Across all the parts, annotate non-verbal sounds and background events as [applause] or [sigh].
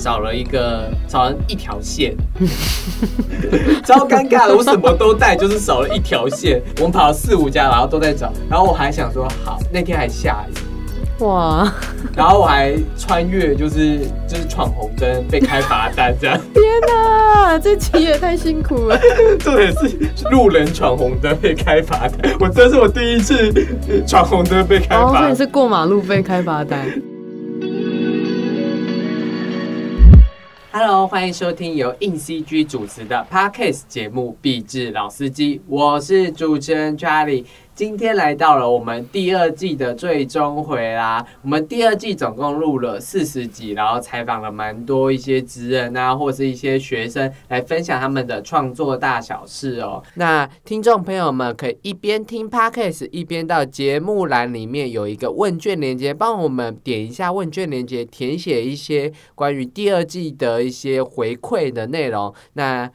少了一个少了一条线，[laughs] 超尴尬的。我什么都带，就是少了一条线。我们跑了四五家，然后都在找，然后我还想说好，那天还下雨，哇，然后我还穿越，就是就是闯红灯被开罚单这样。天哪，这期也太辛苦了。[laughs] 重点是路人闯红灯被开罚单，我这是我第一次闯红灯被开哦，所罚单。以是过马路被开罚单。Hello，欢迎收听由硬 CG 主持的 Podcast 节目《壁纸老司机》，我是主持人 Charlie。今天来到了我们第二季的最终回啦。我们第二季总共录了四十集，然后采访了蛮多一些职人啊，或是一些学生来分享他们的创作大小事哦。那听众朋友们可以一边听 Podcast，一边到节目栏里面有一个问卷连接，帮我们点一下问卷连接，填写一些关于第二季的一些回馈的内容。那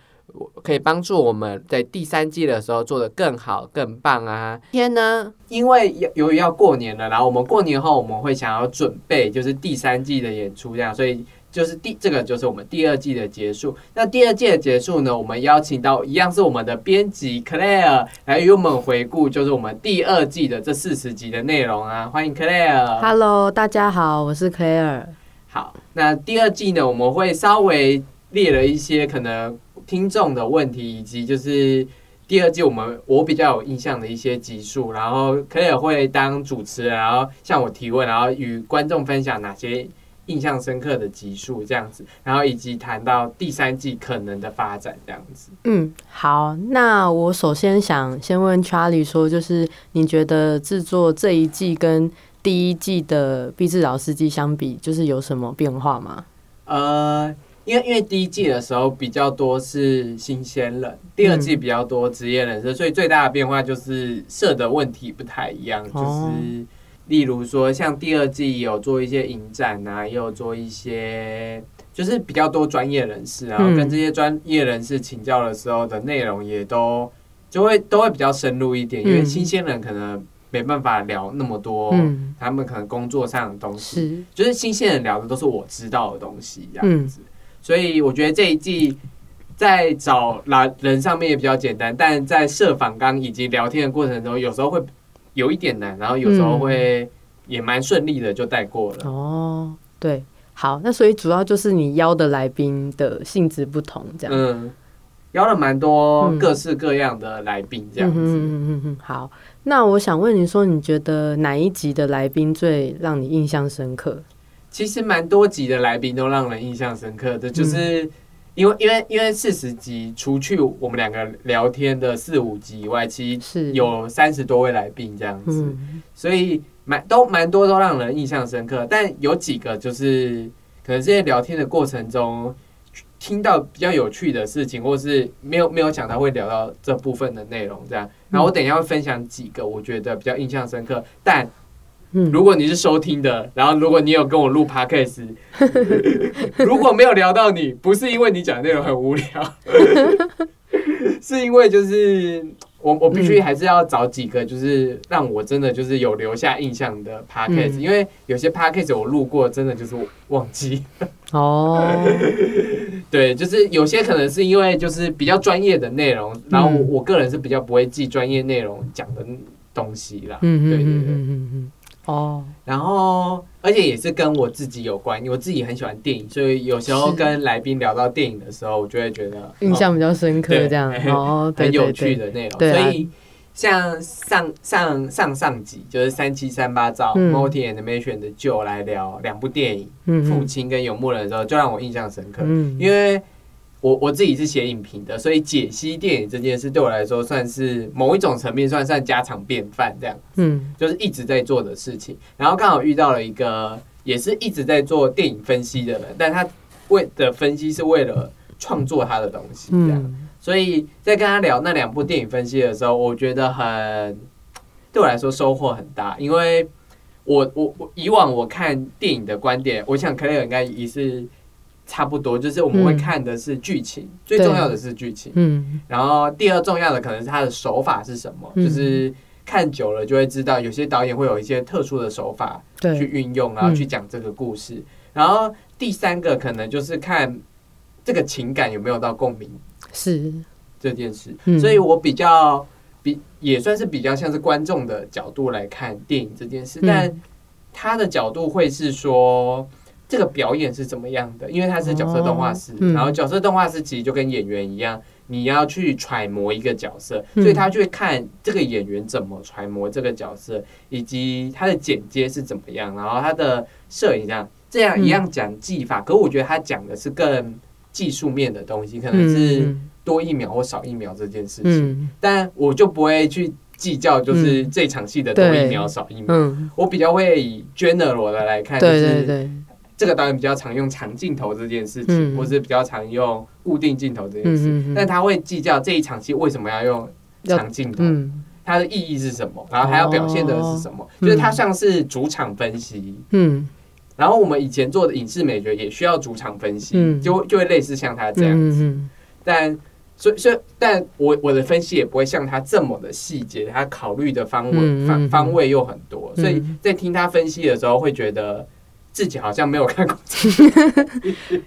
可以帮助我们在第三季的时候做得更好、更棒啊！今天呢，因为由由于要过年了，然后我们过年后我们会想要准备就是第三季的演出，这样，所以就是第这个就是我们第二季的结束。那第二季的结束呢，我们邀请到一样是我们的编辑 Claire 来与我们回顾，就是我们第二季的这四十集的内容啊！欢迎 Claire。Hello，大家好，我是 Claire。好，那第二季呢，我们会稍微列了一些可能听众的问题，以及就是第二季我们我比较有印象的一些集数，然后可以会当主持人，然后向我提问，然后与观众分享哪些印象深刻的集数这样子，然后以及谈到第三季可能的发展这样子。嗯，好，那我首先想先问 Charlie 说，就是你觉得制作这一季跟第一季的《毕志老司机》相比，就是有什么变化吗？呃，因为因为第一季的时候比较多是新鲜人，第二季比较多职业人士，所以最大的变化就是设的问题不太一样，就哦。是例如说像第二季有做一些影展啊，也有做一些。就是比较多专业人士，然后跟这些专业人士请教的时候的内容也都就会都会比较深入一点，因为嗯。新鲜人可能没办法聊那么多嗯，他们可能工作上的东西，是，就是新鲜人聊的都是我知道的东西，这样嗯。子。所以我觉得这一季在找来人上面也比较简单，但在设访纲以及聊天的过程中，有时候会有一点难，然后有时候会也蛮顺利的就带过了。哦，对，好，那所以主要就是你邀的来宾的性质不同，这样。嗯，邀了蛮多嗯各式各样的来宾，这样子。嗯哼嗯嗯，好，那我想问你说，你觉得哪一集的来宾最让你印象深刻？其实蛮多集的来宾都让人印象深刻的，就是因为因为因为四十集，除去我们两个聊天的四五集以外，其实是，有三十多位来宾这样子，嗯所以蛮都蛮多都让人印象深刻。但有几个就是可能这些聊天的过程中听到比较有趣的事情，或是没有没有想到会聊到这部分的内容这样。然后我等一下会分享几个我觉得比较印象深刻，但嗯，如果你是收听的，然后如果你有跟我录 podcast，[laughs] 如果没有聊到你，不是因为你讲的内容很无聊，是因为就是我我必须还是要找几个就是让我真的就是有留下印象的 podcast，、嗯因为有些 podcast 我录过，真的就是忘记。哦，[laughs] 对，就是有些可能是因为就是比较专业的内容，然后我个人是比较不会记专业内容讲的东西啦。嗯对对对。嗯嗯嗯，哦，然后，而且也是跟我自己有关，我自己很喜欢电影，所以有时候跟来宾聊到电影的时候，我就会觉得印象比较深刻，对这样。哦，很有趣的内容。所以像上上上上集就是三七三八照嗯。Multi Animation 的就来聊两部电影《父亲》跟《游牧人》的时候，就让我印象深刻，嗯，因为。我我自己是写影评的，所以解析电影这件事对我来说算是某一种层面算算家常便饭这样。嗯就是一直在做的事情。然后刚好遇到了一个也是一直在做电影分析的人，但他为的分析是为了创作他的东西，这样。嗯所以在跟他聊那两部电影分析的时候，我觉得很对我来说收获很大，因为我我我以往我看电影的观点，我想 Clare 应该也是差不多，就是我们会嗯。看的是剧情，最重要的是剧情。嗯。然后第二重要的可能是他的手法是什么，嗯。就是看久了就会知道，有些导演会有一些特殊的手法去，运用，然后去讲这个故事。然后第三个可能就是看这个情感有没有到共鸣。是，这件事，嗯。所以我比较比也算是比较像是观众的角度来看电影这件事，嗯。但他的角度会是说。这个表演是怎么样的？因为他是角色动画师，哦嗯然后角色动画师其实就跟演员一样，你要去揣摩一个角色，嗯所以他就会看这个演员怎么揣摩这个角色，以及他的剪接是怎么样，然后他的摄影这样这样一样讲技法。可我觉得他讲的是更技术面的东西，可能是嗯多一秒或少一秒这件事情，嗯但我就不会去计较，就是这场戏的多一秒少一秒。嗯，我比较会以 general 的来看，就对对是对，这个导演比较常用长镜头这件事情，嗯。或是比较常用固定镜头这件事。嗯嗯嗯，但他会计较这一场戏为什么要用长镜头，嗯。它的意义是什么，然后还要表现的是什么，哦。就是它像是主场分析。嗯。然后我们以前做的影视美学也需要主场分析，嗯。就就会类似像他这样子。嗯但所以所以，但我我的分析也不会像他这么的细节，他考虑的方位、方嗯嗯嗯。方位又很多，嗯所以在听他分析的时候，会觉得自己好像没有看过。[laughs]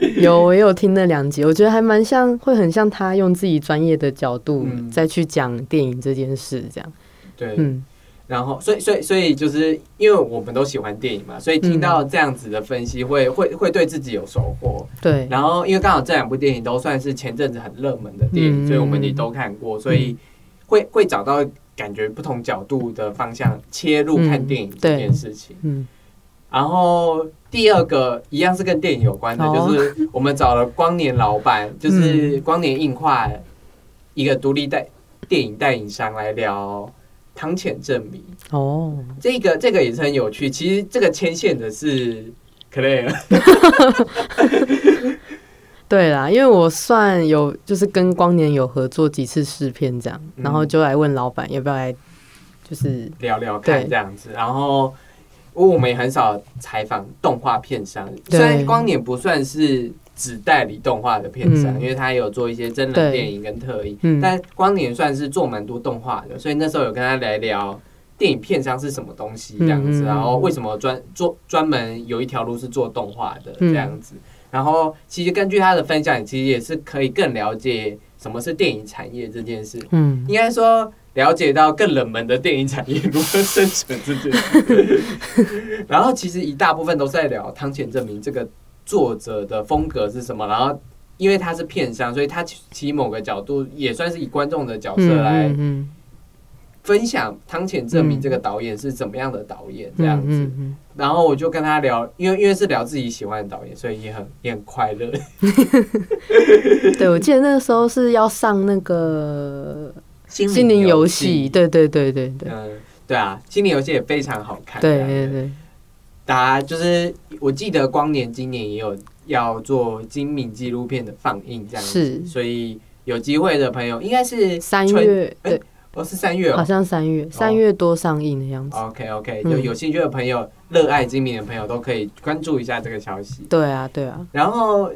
嗯，有我也有听那两集，我觉得还蛮像，会很像他用自己专业的角度嗯。再去讲电影这件事，这样，对，嗯。然后所以所以所以就是因为我们都喜欢电影嘛，所以听到这样子的分析会，会会对自己有收获。对，然后因为刚好这两部电影都算是前阵子很热门的电影，嗯。所以我们也都看过，所以会会找到感觉不同角度的方向切入看电影这件事情。嗯。然后第二个一样是跟电影有关的，哦。就是我们找了光年老板，就是光年映画一个独立代电影代理商来聊汤浅证明。哦，这个这个也是很有趣，其实这个牵线的是 Claire，[laughs] 对啦，因为我算有就是跟光年有合作几次试片这样，嗯然后就来问老板要不要来，就是聊聊看这样子，然后。我们也很少采访动画片商，虽然光年不算是只代理动画的片商，嗯。因为他有做一些真人电影跟特映，嗯。但光年算是做蛮多动画的，所以那时候有跟他来聊电影片商是什么东西这样子，然后为什么专做专门有一条路是做动画的嗯。这样子，然后其实根据他的分享，其实也是可以更了解什么是电影产业这件事，嗯。应该说了解到更冷门的电影产业如何生存这件事。[laughs] 然后其实一大部分都是在聊汤浅证明这个作者的风格是什么，然后。因为他是片商，所以他其其某个角度也算是以观众的角色来嗯分享汤浅证明这个导演是怎么样的导演这样子。然后我就跟他聊，因为因为是聊自己喜欢的导演，所以也很也很快乐。嗯，[laughs] [laughs] 对，我记得那个时候是要上那个心心灵游戏，，对对对对对嗯，对啊，心灵游戏也非常好看。对对对，大家就是，我记得光年今年也有要做精明纪录片的放映，这样子，是所以有机会的朋友应该是三春，月哎对，哦是三月好哦。像三月三月多上映的样子。OK OK，嗯有有兴趣的朋友，热爱精明的朋友都可以关注一下这个消息。对啊对啊，然后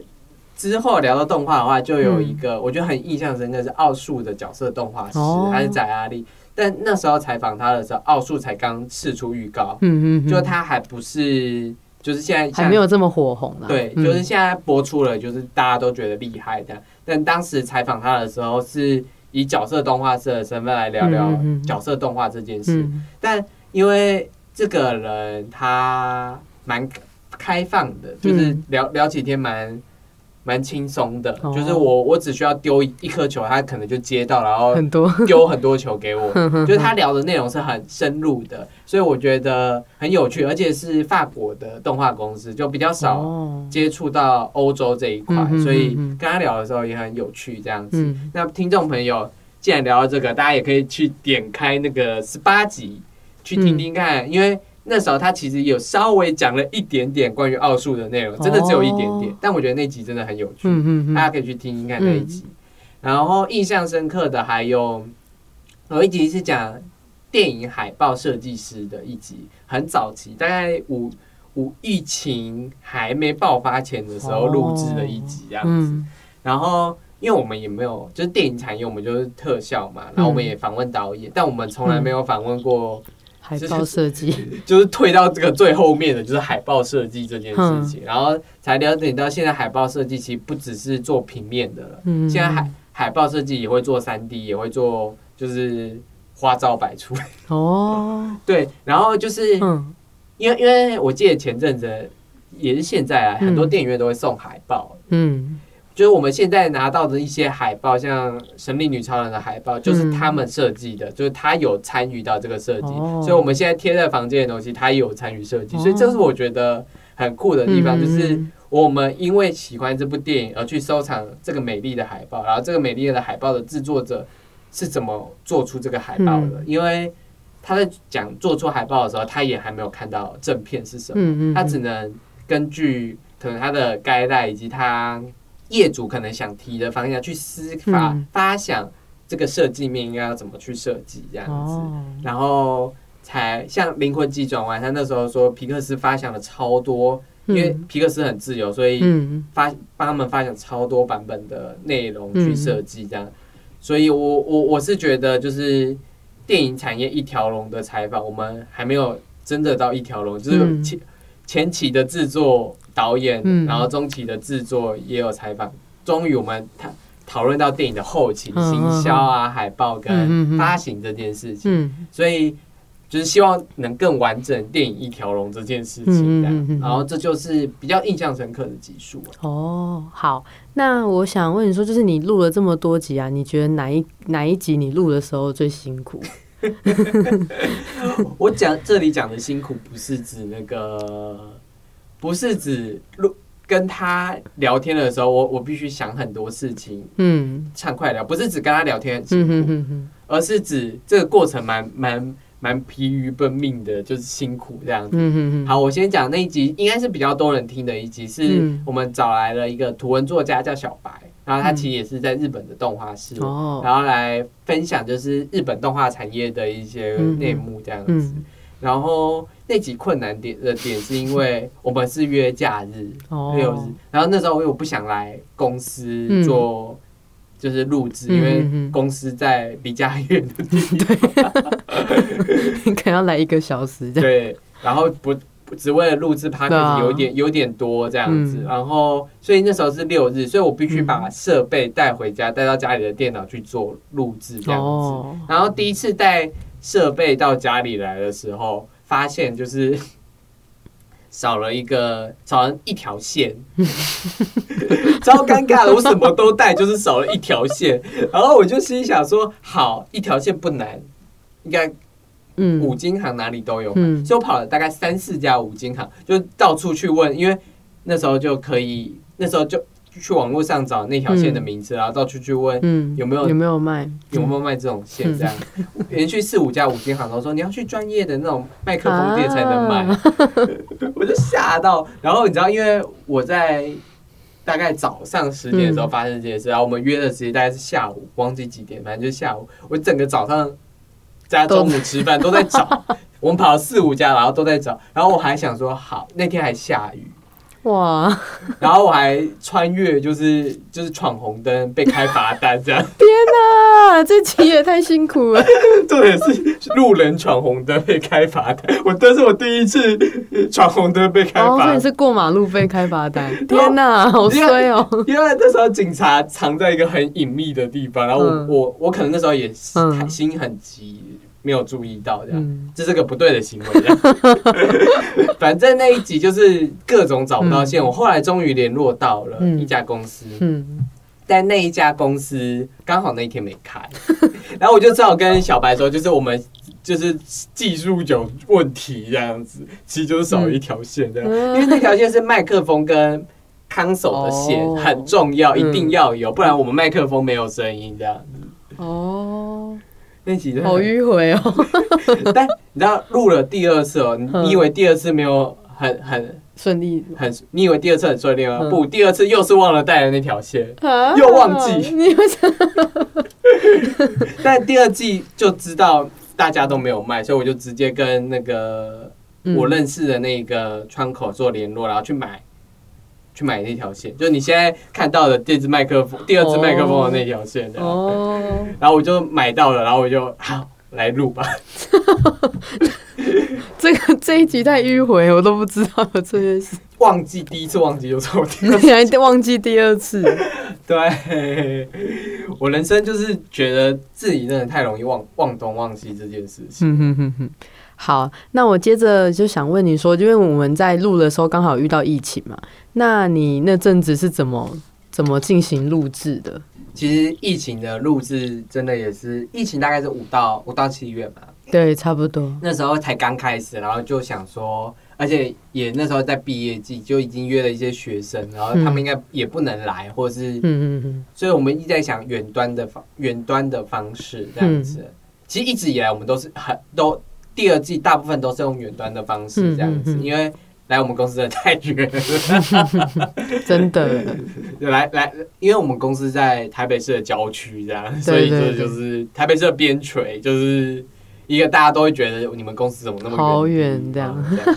之后聊到动画的话，就有嗯一个、我觉得很印象深刻是奥数的角色动画师，哦他是翟阿力。但那时候采访他的时候，奥数才刚试出预告，嗯嗯，嗯就他还不是，就是现在还没有这么火红啦。对，嗯就是现在播出了，就是大家都觉得厉害的。但当时采访他的时候，是以角色动画师的身份来聊聊角色动画这件事。嗯但因为这个人他蛮开放的，就是嗯聊聊起天蛮蛮轻松的，哦。就是我我只需要丢一颗球，他可能就接到，然后很多，[laughs] 丢很多球给我。就是他聊的内容是很深入的，所以我觉得很有趣，而且是法国的动画公司，就比较少哦。接触到欧洲这一块，所以跟他聊的时候也很有趣，这样子。嗯。那听众朋友，既然聊到这个，大家也可以去点开那个十八集去听听看，因为那时候他其实有稍微讲了一点点关于奥数的内容，真的只有一点点，哦但我觉得那集真的很有趣，嗯嗯嗯，大家可以去听听看那一集。然后印象深刻的还有有一集是讲电影海报设计师的一集，很早期，大概五五疫情还没爆发前的时候录制的一集这样子。嗯然后因为我们也没有，就是电影产业，我们就是特效嘛，然后我们也访问导演，但我们从来没有访问过海报设计，[laughs] 就是退到这个最后面的，就是海报设计这件事情，然后才了解到现在海报设计其实不只是做平面的了，嗯，现在海海报设计也会做三 D，也会做就是花招百出。[laughs] 哦，对，然后就是嗯。因为因为我记得前阵子也是现在啊，很多电影院都会送海报。嗯就是我们现在拿到的一些海报，像《神力女超人》的海报，就是他们设计的，就是他有参与到这个设计，哦。所以我们现在贴在房间的东西，他也有参与设计，哦所以这是我觉得很酷的地方，嗯就是我们因为喜欢这部电影而去收藏这个美丽的海报，然后这个美丽的海报的制作者是怎么做出这个海报的，嗯。因为他在讲做出海报的时候，他也还没有看到正片是什么。他只能根据可能他的该赖以及他业主可能想提的方向去思法、嗯。发想这个设计面应该要怎么去设计这样子，哦，然后才像灵魂急转弯，他那时候说皮克斯发想了超多，因为皮克斯很自由，所以嗯。发帮他们发想超多版本的内容去设计这样，所以我我我是觉得就是电影产业一条龙的采访，我们还没有真的到一条龙，就是嗯。前前期的制作导演，嗯然后中期的制作也有采访，终于我们讨讨论到电影的后期、嗯行销啊、海报跟嗯发行这件事情，嗯所以。就是希望能更完整电影一条龙这件事情，这样，然后这就是比较印象深刻的集数、啊。哦，好，那我想问你说，就是你录了这么多集啊，你觉得哪一哪一集你录的时候最辛苦？[laughs] 我讲这里讲的辛苦，不是指那个，不是指录跟他聊天的时候，我我必须想很多事情，嗯。畅快聊，不是指跟他聊天很辛嗯苦，哼哼哼，而是指这个过程蛮蛮蛮疲于奔命的，就是辛苦这样子。嗯哼哼，好，我先讲那一集，应该是比较多人听的一集，是嗯。我们找来了一个图文作家叫小白，然后他其实也是在日本的动画师，哦，然后来分享就是日本动画产业的一些内幕这样子。嗯然后那集困难点的点是因为我们是约假日哦，六日，然后那时候因为我不想来公司做就是录制，嗯因为公司在离家很远的地方，你 [laughs] 可能要来一个小时。对，然后不。只为了录制 p o d 对啊。有点有点多这样子，嗯。然后所以那时候是六日，所以我必须把设备带回家，带到家里的电脑去做录制这样子。哦，然后第一次带设备到家里来的时候，发现就是 [laughs] 少了一个少了一条线，[laughs] 超尴尬的。我什么都带，就是少了一条线。然后我就心想说，好，一条线不难，应该嗯五金行哪里都有买，嗯所以我跑了大概三四家五金行，就到处去问，因为那时候就可以，那时候就去网络上找那条线的名字，然后到处去问嗯，有没有有没有卖？有没有卖这种线？这样，连续四五家五金行都说你要去专业的那种麦克风店才能买，[laughs] 我就吓到。然后你知道，因为我在大概早上十点的时候发生这件事，然后我们约的时间大概是下午，忘记几点，反正就是下午。我整个早上加中午吃饭都在找，我们跑了四五家，然后都在找。然后我还想说，好，那天还下雨。哇，[laughs] 然后我还穿越，就是就是闯红灯被开罚单这样，[laughs] 天哪，这期也太辛苦了。[laughs] 重点是路人闯红灯被开罚单，我这是我第一次闯红灯被开哦，所罚单，是过马路被开罚单？天哪，好衰哦。因为那时候警察藏在一个很隐秘的地方，然后我、嗯我我可能那时候也嗯心很急，没有注意到这样。嗯。这是个不对的行为，这 [laughs] 样反正那一集就是各种找不到线，嗯。我后来终于联络到了嗯。一家公司，嗯。但那一家公司刚好那一天没开，[laughs] 然后我就只好跟小白说，就是我们就是技术有问题这样子，其实就是少一条线这样，因为那条线是麦克风跟康手的线，哦。很重要，嗯。一定要有，不然我们麦克风没有声音这样。子。哦，那集真的好迂回哦。[laughs] 但你知道录了第二次哦，你以为第二次没有很很顺利很，你以为第二次很顺利吗？嗯不，第二次又是忘了带的那条线。啊又忘记你为什么？[laughs] 但第二季就知道大家都没有卖，所以我就直接跟那个嗯我认识的那个窗口做联络，然后去买。去买那条线，就是你现在看到的这支麦克风，第二支麦克风的那条线。哦，然后我就买到了，然后我就好来录吧。[laughs] 这个这一集太迂回，我都不知道有这件事，忘记第一次忘记就错第二次。你 [laughs] 还忘记第二次。[laughs] 对，我人生就是觉得自己真的太容易忘忘东忘西这件事情。嗯哼哼哼。好，那我接着就想问你说，因为我们在录的时候刚好遇到疫情嘛，那你那阵子是怎么怎么进行录制的？其实疫情的录制真的也是，疫情大概是五到五到七月嘛，对，差不多。那时候才刚开始，然后就想说，而且也那时候在毕业季，就已经约了一些学生，然后他们应该也不能来，或者是，嗯嗯嗯，所以我们一直在想远端的方远端的方式这样子。其实一直以来我们都是很都第二季大部分都是用远端的方式这样子，因为。来我们公司的太远了，[laughs] 真的。[laughs] 来来，因为我们公司在台北市的郊区，这样，所以这就是台北市的边陲，就是一个大家都会觉得你们公司怎么那么好远这样。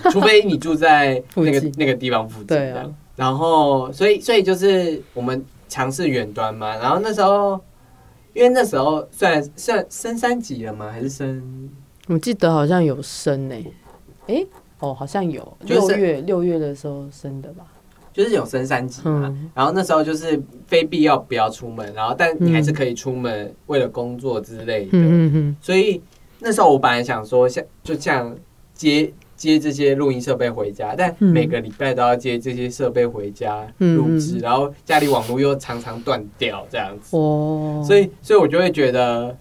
除非你住在那个那个地方附近，对啊。然后，所以所以就是我们尝试远端嘛。然后那时候，因为那时候算算升三级了吗？还是升？我记得好像有升诶，哎。哦，好像有六月六月的时候生的吧，就是有升三级嘛。然后那时候就是非必要不要出门，然后但你还是可以出门，为了工作之类的。嗯嗯所以那时候我本来想说，像就像接接这些录音设备回家，但每个礼拜都要接这些设备回家录制，然后家里网络又常常断掉这样子。哦。所以所以我就会觉得。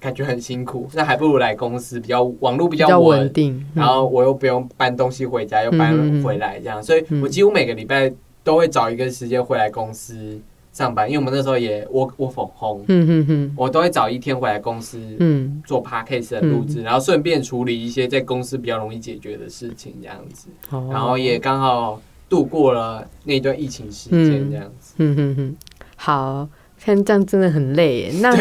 感觉很辛苦，那还不如来公司，比较网络比较稳定，然后我又不用搬东西回家，又搬回来这样，所以我几乎每个礼拜都会找一个时间回来公司上班，因为我们那时候也我我粉红，嗯嗯嗯，我都会找一天回来公司，嗯，做 podcast 的录制，然后顺便处理一些在公司比较容易解决的事情这样子，然后也刚好度过了那段疫情时间这样子，嗯嗯嗯，好。看这样真的很累耶，那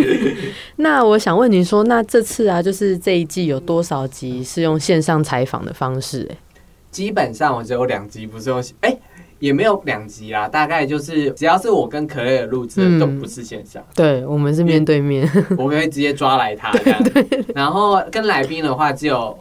[laughs] 那我想问您说，那这次啊，就是这一季有多少集是用线上采访的方式？哎，基本上我只有两集不是用，哎，也没有两集啦，大概就是只要是我跟可乐录制都不是线上，对我们是面对面，我可以直接抓来他 [laughs] 这样，然后跟来宾的话只有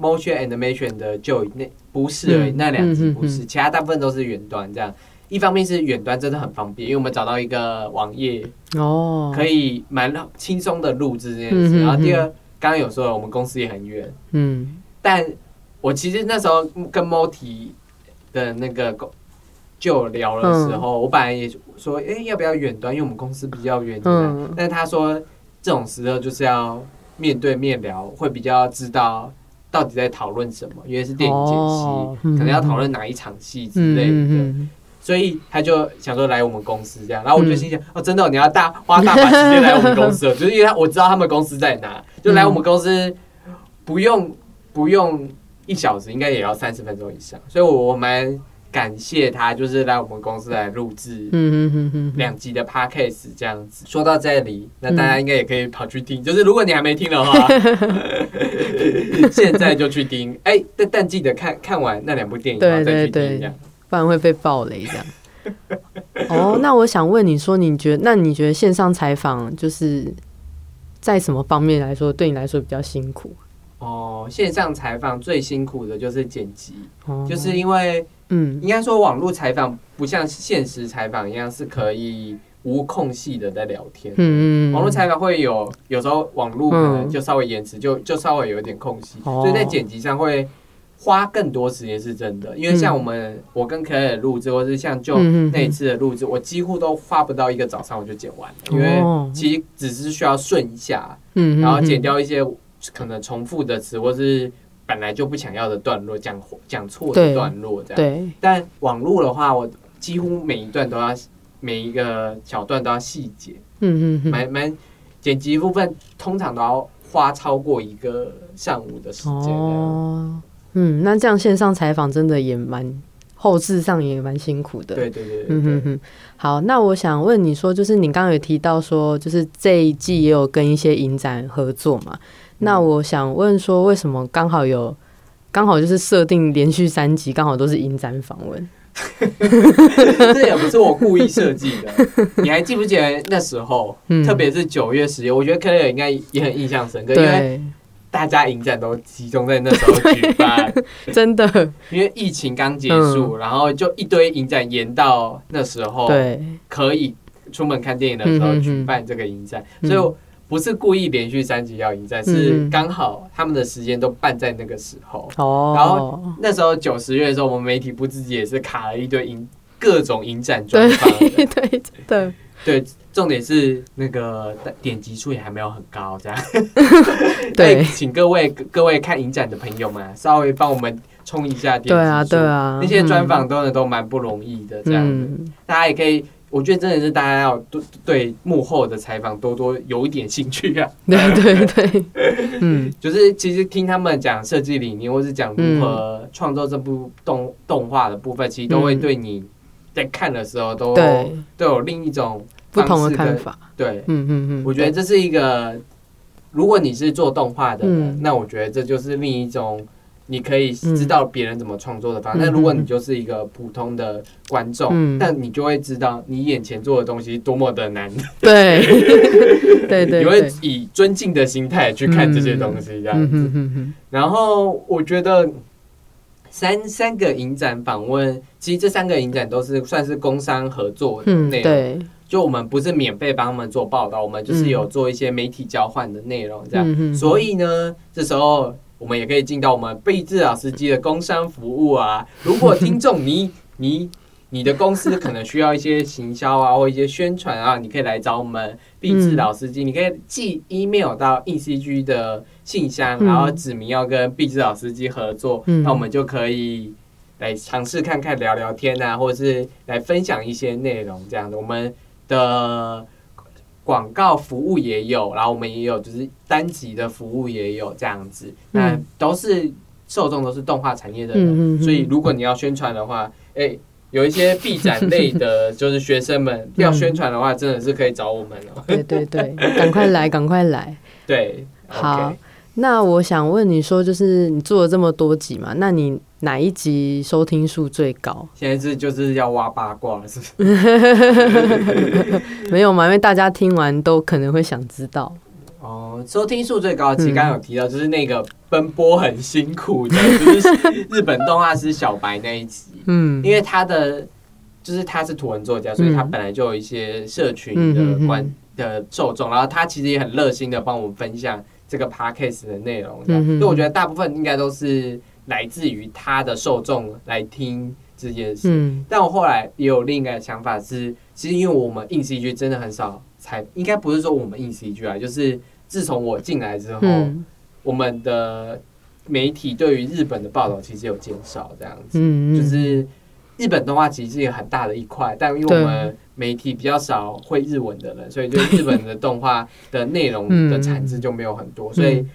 motion animation 的就那不是而已，那两集不是，其他大部分都是远端这样。一方面是远端真的很方便，因为我们找到一个网页哦，可以蛮轻松的录制这件事。然后第二，刚刚有说我们公司也很远，嗯，但我其实那时候跟 Moti 的那个就聊的时候，我本来也说，哎，要不要远端？因为我们公司比较远，嗯，但他说这种时候就是要面对面聊，会比较知道到底在讨论什么，因为是电影解析，可能要讨论哪一场戏之类的。所以他就想说来我们公司这样，然后我就心想哦，真的你要大花大把时间来我们公司，[laughs] 就是因为他我知道他们公司在哪，就来我们公司不用不用一小时，应该也要三十分钟以上，所以我蛮感谢他，就是来我们公司来录制两集的 podcast 这样子。说到这里，那大家应该也可以跑去听，就是如果你还没听的话，[laughs] 现在就去听。哎，但但记得看看完那两部电影，然后再去听这样。不然会被暴雷这样。哦，那我想问你说，你觉得那你觉得线上采访就是在什么方面来说对你来说比较辛苦？哦，线上采访最辛苦的就是剪辑，就是因为嗯，应该说网络采访不像现实采访一样是可以无空隙的在聊天。嗯嗯，网络采访会有有时候网络可能就稍微延迟，就就稍微有一点空隙，所以在剪辑上会。花更多时间是真的，因为像我们我跟可爱录制，或是像就那一次的录制，我几乎都花不到一个早上我就剪完了，因为其实只是需要顺一下，然后剪掉一些可能重复的词，或是本来就不想要的段落，讲讲错的段落这样。对。但网络的话，我几乎每一段都要每一个小段都要细节，嗯嗯，蛮蛮剪辑部分通常都要花超过一个上午的时间哦。嗯，那这样线上采访真的也蛮后置上也蛮辛苦的。对对对，嗯哼哼。好，那我想问你说，就是你刚刚有提到说，就是这一季也有跟一些影展合作嘛？那我想问说，为什么刚好有刚好就是设定连续三集，刚好都是影展访问？[laughs] 这也不是我故意设计的。[laughs] 你还记不记得那时候？特别是九月十月，我觉得 Clare 应该也很印象深刻，因为。大家影展都集中在那时候举办，[laughs] 真的，因为疫情刚结束，然后就一堆影展延到那时候，对，可以出门看电影的时候举办这个影展，所以不是故意连续三集要影展，是刚好他们的时间都办在那个时候。哦，然后那时候九十月的时候，我们媒体部自己也是卡了一堆影各种影展专访，对对对。对，重点是那个点击数也还没有很高，这样。[laughs] 对，[laughs] 请各位各位看影展的朋友们，稍微帮我们冲一下点击数。对啊，对啊，那些专访都都蛮不容易的，这样子。大家也可以，我觉得真的是大家要对对幕后的采访多多有一点兴趣啊。[laughs] 对对对，嗯，就是其实听他们讲设计理念，或是讲如何创作这部动动画的部分，其实都会对你在看的时候都都有另一种。不同的看法，对，嗯嗯嗯，我觉得这是一个，如果你是做动画的，那我觉得这就是另一种你可以知道别人怎么创作的方式。那如果你就是一个普通的观众，那你就会知道你眼前做的东西多么的难。对，[laughs] 对对，你会以尊敬的心态去看这些东西，这样子。然后我觉得三三个影展访问，其实这三个影展都是算是工商合作的内容。就我们不是免费帮他们做报道，我们就是有做一些媒体交换的内容，这样。所以呢，这时候我们也可以进到我们贝智老司机的工商服务啊。如果听众你 [laughs] 你你的公司可能需要一些行销啊，或一些宣传啊，你可以来找我们贝智老司机。你可以寄 email 到 ECG 的信箱，然后指明要跟贝智老司机合作，那我们就可以来尝试看看聊聊天啊，或者是来分享一些内容这样的。我们。的广告服务也有，然后我们也有就是单集的服务也有这样子，那都是受众都是动画产业的人，所以如果你要宣传的话，哎，有一些 B 展类的，就是学生们要宣传的话，真的是可以找我们哦。[laughs] 对对对，赶快来，赶快来。[laughs] 对，好。那我想问你说，就是你做了这么多集嘛？那你哪一集收听数最高？现在是就是要挖八卦了，是不是？[laughs] 没有嘛，因为大家听完都可能会想知道。哦，收听数最高，其实刚刚有提到，就是那个奔波很辛苦的，就是日本动画师小白那一集。[laughs] 嗯，因为他的就是他是图文作家，所以他本来就有一些社群的关的受众，然后他其实也很热心的帮我们分享。这个 podcast 的内容，所以我觉得大部分应该都是来自于他的受众来听这件事。但我后来也有另一个想法是，其实因为我们硬 CG 真的很少才，应该不是说我们硬 CG 啊，就是自从我进来之后，我们的媒体对于日本的报道其实有减少，这样子，就是日本动画其实是一个很大的一块，但因为我们。媒体比较少会日文的人，所以就日本的动画的内容的产值就没有很多，所以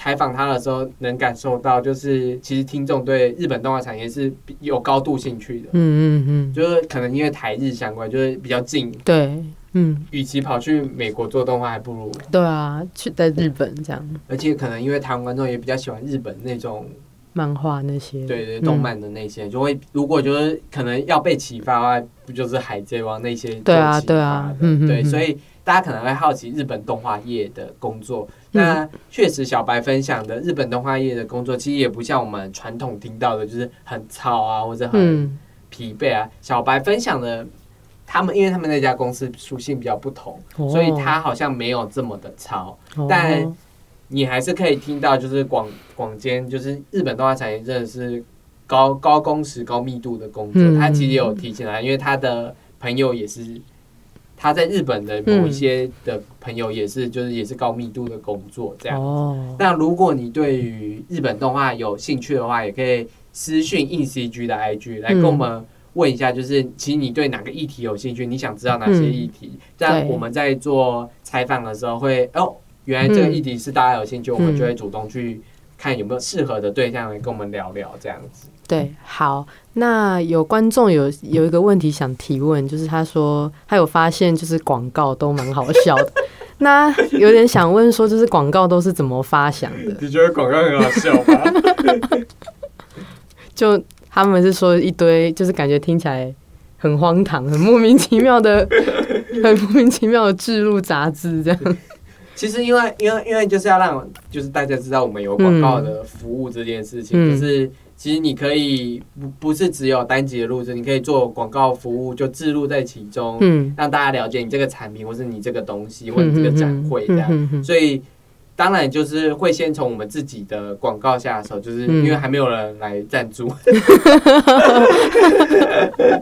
采访他的时候能感受到，就是其实听众对日本动画产业是有高度兴趣的。嗯嗯嗯，就是可能因为台日相关，就是比较近。对，嗯，与其跑去美国做动画，还不如对啊，去在日本这样。而且可能因为台湾观众也比较喜欢日本那种。漫画那些，对对，动漫的那些就会，如果就是可能要被启发的话，不就是海贼王那些？对啊，对啊，嗯对，所以大家可能会好奇日本动画业的工作。那确实，小白分享的日本动画业的工作，其实也不像我们传统听到的，就是很糙啊，或者很疲惫啊。小白分享的，他们因为他们那家公司属性比较不同，所以他好像没有这么的糙，但。你还是可以听到，就是广广间，就是日本动画产业真的是高高工时、高密度的工作。他其实有提起来，因为他的朋友也是他在日本的某一些的朋友也是，就是也是高密度的工作这样。哦。那如果你对于日本动画有兴趣的话，也可以私讯硬 CG 的 IG 来跟我们问一下，就是其实你对哪个议题有兴趣？你想知道哪些议题？在我们在做采访的时候会哦。原来这个议题是大家有兴趣，我们就会主动去看有没有适合的对象来跟我们聊聊这样子。对，好，那有观众有有一个问题想提问，就是他说他有发现就是广告都蛮好笑的，[laughs] 那有点想问说，就是广告都是怎么发想的？你觉得广告很好笑吗？[laughs] 就他们是说一堆，就是感觉听起来很荒唐、很莫名其妙的、[laughs] 很莫名其妙的置入杂志这样。其实因为因为因为就是要让就是大家知道我们有广告的服务这件事情，嗯就是其实你可以不不是只有单集的录制，你可以做广告服务，就置入在其中，嗯，让大家了解你这个产品或是你这个东西或者你这个展会这样。嗯嗯所以当然就是会先从我们自己的广告下手，就是嗯。因为还没有人来赞助，[laughs]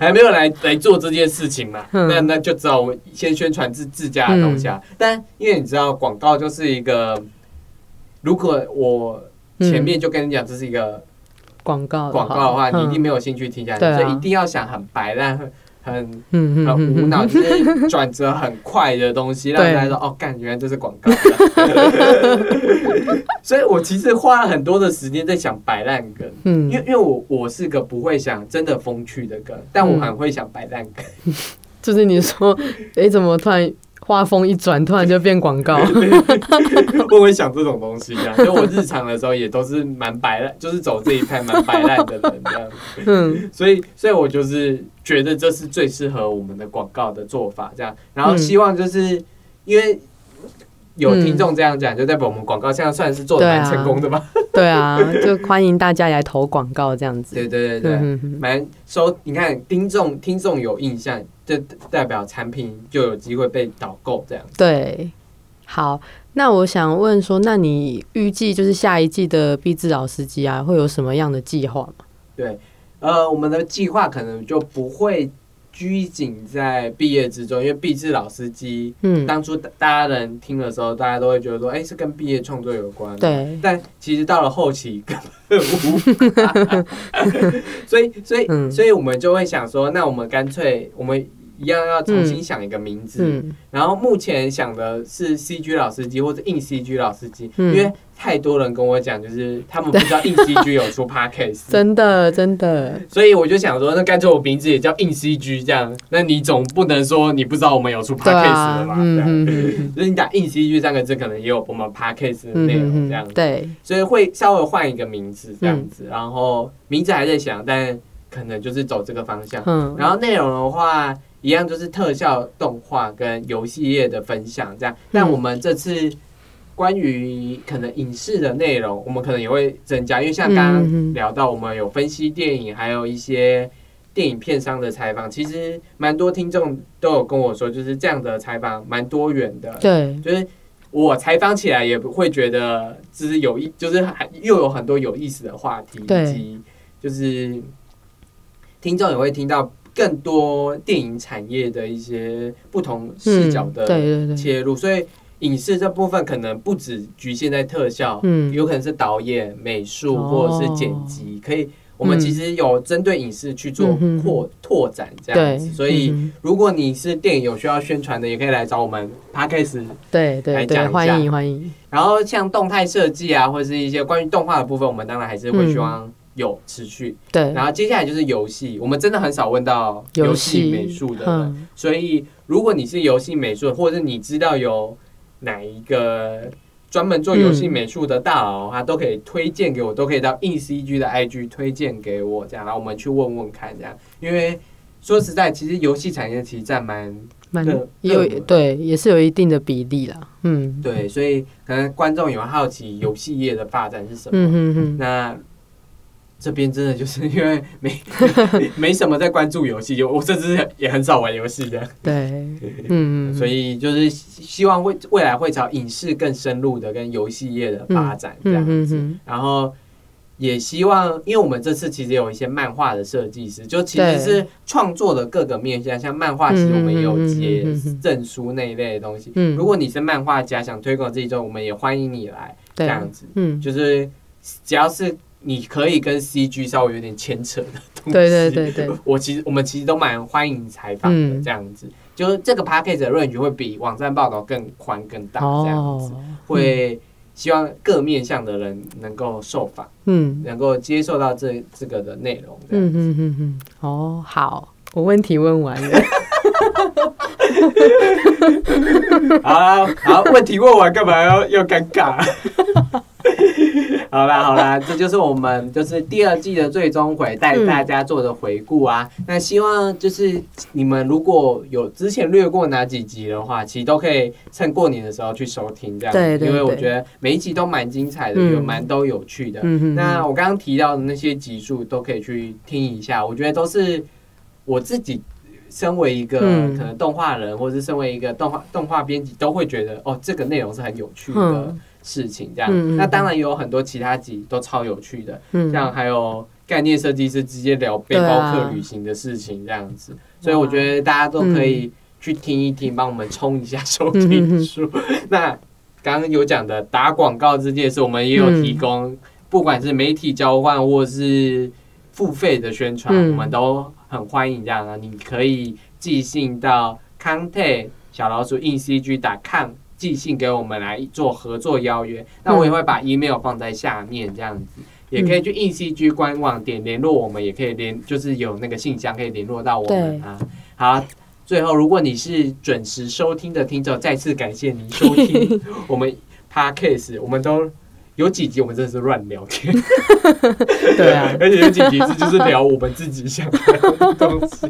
还没有来来做这件事情嘛，嗯。那那就只好我们先宣传自自家的东西啊。但因为你知道广告就是一个，如果我前面就跟你讲这是一个广告广告的话，你一定没没有兴趣听下去，以一定要想很白烂、很很无脑，就是转折很快的东西，让对大家说哦，干，原来这是广告。[laughs] 所以我其实花了很多的时间在想摆烂梗，嗯。因为因为我我是个不会想真的风趣的梗，但我很会想摆烂梗。[laughs] 就是你说，哎，怎么突然画风一转，突然就变广告？[laughs] 我会想这种东西，这样。就我日常的时候也都是蛮摆烂，就是走这一派蛮摆烂的人这样。嗯所以，所以我就是觉得这是最适合我们的广告的做法，这样。然后希望就是因为有听众这样讲，就代表我们广告现在算是做的蛮成功的吧？对啊，就欢迎大家来投广告这样子。对对对对，蛮收。你看听众听众有印象，这代表产品就有机会被导购这样。对，好，那我想问说，那你预计就是下一季的毕志老司机啊，会有什么样的计划吗？对，呃，我们的计划可能就不会拘谨在毕业之中，因为毕志老司机。嗯，当初大大家人听的时候，大家都会觉得说，哎、是跟毕业创作有关。对，但其实到了后期根本无，[laughs] [laughs] 所以所以、嗯所以我们就会想说，那我们干脆我们一样要重新想一个名字。嗯然后目前想的是 CG 老司机或者硬 CG 老司机，嗯因为太多人跟我讲，就是他们不知道硬 CG [laughs] 有出 Podcast。真的真的，所以我就想说，那干脆我名字也叫硬 CG 这样，那你总不能说你不知道我们有出 Podcast 啊的吧？，嗯这样所以你打硬 CG 三个字，可能也有我们 Podcast 的嗯内容嗯这样子。对，所以会稍微换一个名字这样子，然后名字还在想，但可能就是走这个方向。嗯，然后内容的话，一样就是特效、动画跟游戏业的分享这样。但我们这次关于可能影视的内容，我们可能也会增加，因为像刚刚聊到，我们有分析电影，还有一些。电影片商的采访，其实蛮多听众都有跟我说，就是这样的采访蛮多元的。对，就是我采访起来也不会觉得就是有意，就是还又有很多有意思的话题，以及就是听众也会听到更多电影产业的一些不同视角嗯的对对对，切入，所以影视这部分可能不只局限在特效，嗯。有可能是导演、美术哦。或者是剪辑，可以。我们其实有针对影视去做扩拓展这样子，，所以嗯如果你是电影有需要宣传的，也可以来找我们 Podcast 对对欢迎欢迎，然后像动态设计啊，或者是一些关于动画的部分，我们当然还是会希望有持续。对，然后接下来就是游戏，我们真的很少问到游游戏戏美术的人，嗯。所以如果你是游戏美术，或者是你知道有哪一个专门做游戏美术的大佬他，都可以推荐给我，都可以到 ECG 的 IG 推荐给我，这样，然后我们去问问看，这样，因为说实在，其实游戏产业其实占蛮蛮有对，也是有一定的比例啦，嗯，对，所以可能观众有好奇游戏业的发展是什么，嗯嗯嗯，那这边真的就是 [laughs] 因为没没什么在关注游戏，就我甚至也很少玩游戏的，对，嗯，所以就是希希望未未来会朝影视更深入的跟游戏业的发展这样子，嗯嗯然后。也希望，因为我们这次其实有一些漫画的设计师，就其实对。是创作的各个面向，像漫画，其实我们也有接嗯嗯嗯嗯嗯证书那一类的东西。嗯，如果你是漫画家，想推广自己做，我们也欢迎你来这对样子。嗯，就是只要是你可以跟 CG 稍微有点牵扯的东西，对对对对，[laughs] 我其实我们其实都蛮欢迎采访的嗯这样子。就是这个 p a c k a g e 的 range 会比网站报道更宽更大，这样子、哦，会希望各面向的人能够受访，嗯能够接受到这这个的内容。嗯嗯嗯嗯，哦，好，我问题问完了，好，好，问题问完干嘛要要尴尬？[laughs] 好啦好啦，这就是我们就是第二季的最终回，带大家做的回顾啊。那希望就是你们如果有之前略过哪几集的话，其实都可以趁过年的时候去收听，这样。对对因为我觉得每一集都蛮精彩的，蛮都有趣的。嗯哼那我刚刚提到的那些集数都可以去听一下，我觉得都是我自己身为一个嗯可能动画人，或者是身为一个动画动画编辑，都会觉得哦，这个内容是很有趣的嗯事情。这样，那当然也有很多其他集都超有趣的，嗯。像还有概念设计师直接聊背包客旅行的事情这样子，所以我觉得大家都可以去听一听，帮我们冲一下收听数。[laughs] 那刚刚有讲的打广告这件事，我们也有提供，不管是媒体交换或是付费的宣传，嗯。我们都很欢迎这样啊。你可以寄信到 contact 小老鼠 in cg 打 com 寄信给我们来做合作邀约。那我也会把 email 放在下面这样子。也可以去 in CG 官网点联络我们，也可以联，就是有那个信箱可以联络到我们啊。好，最后如果你是准时收听的听众，再次感谢您收听 [laughs] 我们 Podcast，我们都有几集我们真的是乱聊天，[laughs] 对啊，[laughs] 而且有几集是就是聊我们自己想聊的东西。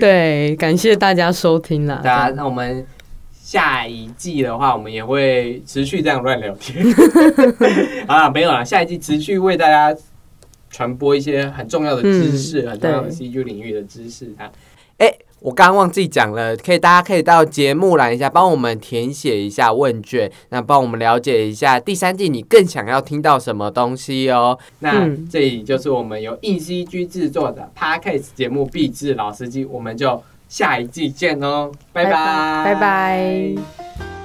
对，感谢大家收听啦。大家，那我们下一季的话，我们也会持续这样乱聊天。[laughs] 啊，没有啦，下一季持续为大家传播一些很重要的知识，嗯很重要的 CG 领域的知识啊。哎、我刚刚忘记讲了，可以大家可以到节目栏一下，帮我们填写一下问卷，那帮我们了解一下第三季你更想要听到什么东西哦。那嗯这里就是我们由 ECG 制作的 Podcast 节目《壁纸老司机》，我们就下一季见哦，拜拜，拜拜。